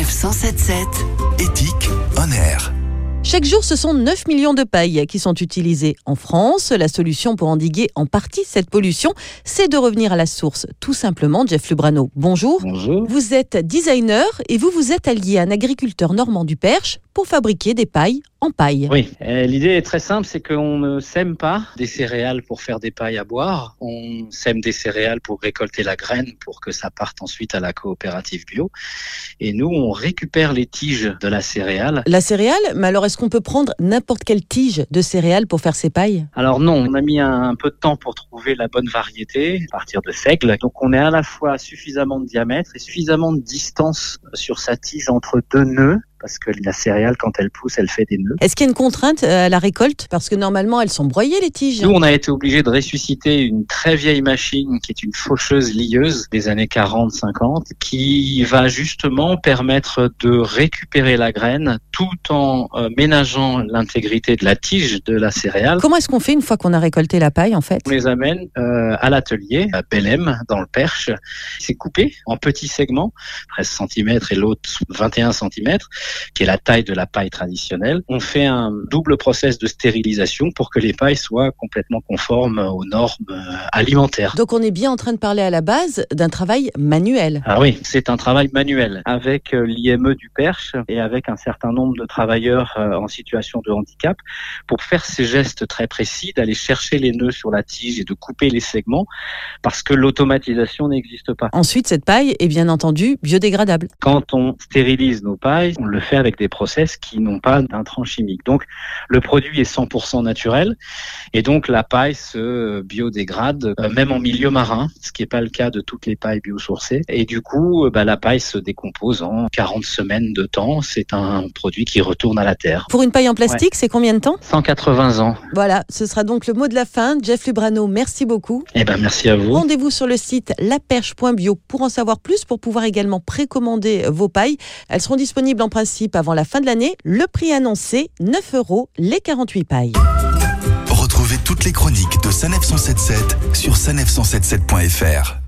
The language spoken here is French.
Sanef 177. Éthique on air. Chaque jour, ce sont 9 millions de pailles qui sont utilisées en France. La solution pour endiguer en partie cette pollution, c'est de revenir à la source. Tout simplement, Jeff Lubrano, bonjour. Bonjour. Vous êtes designer et vous vous êtes allié à un agriculteur normand du Perche pour fabriquer des pailles en paille. Oui, euh, l'idée est très simple, c'est qu'on ne sème pas des céréales pour faire des pailles à boire, on sème des céréales pour récolter la graine pour que ça parte ensuite à la coopérative bio. Et nous, on récupère les tiges de la céréale. La céréale, mais alors est-ce qu'on peut prendre n'importe quelle tige de céréales pour faire ces pailles? Alors non, on a mis un, peu de temps pour trouver la bonne variété à partir de seigle. Donc on est à la fois suffisamment de diamètre et suffisamment de distance sur sa tige entre deux nœuds parce que la céréale, quand elle pousse, elle fait des nœuds. Est-ce qu'il y a une contrainte euh, à la récolte? Parce que normalement, elles sont broyées, les tiges. Nous, on a été obligé de ressusciter une très vieille machine qui est une faucheuse lieuse des années 40-50, qui va justement permettre de récupérer la graine tout en euh, ménageant l'intégrité de la tige de la céréale. Comment est-ce qu'on fait une fois qu'on a récolté la paille, en fait? On les amène euh, à l'atelier, à Bellem, dans le Perche. C'est coupé en petits segments, 13 cm et l'autre 21 cm qui est la taille de la paille traditionnelle. On fait un double process de stérilisation pour que les pailles soient complètement conformes aux normes euh, alimentaires. Donc on est bien en train de parler à la base d'un travail manuel. Ah oui, c'est un travail manuel avec euh, l'IME du Perche et avec un certain nombre de travailleurs euh, en situation de handicap pour faire ces gestes très précis d'aller chercher les nœuds sur la tige et de couper les segments parce que l'automatisation n'existe pas. Ensuite, cette paille est bien entendu biodégradable. Quand on stérilise nos pailles, on le fait avec des process qui n'ont pas d'intrants chimiques. Donc le produit est 100% naturel et donc la paille se biodégrade euh, même en milieu marin, ce qui n'est pas le cas de toutes les pailles biosourcées. Et du coup, euh, bah, la paille se décompose en 40 semaines de temps. C'est un produit qui retourne à la terre. Pour une paille en plastique, c'est combien de temps? 180 ans. Voilà, ce sera donc le mot de la fin. Jeff Lubrano, merci beaucoup. Eh ben merci à vous. Rendez-vous sur le site laperche.bio pour en savoir plus, pour pouvoir également précommander vos pailles. Elles seront disponibles en principe avant la fin de l'année. Le prix annoncé, 9 euros les 48 pailles. Retrouvez toutes les chroniques de Sanef 177 sur sanef177.fr.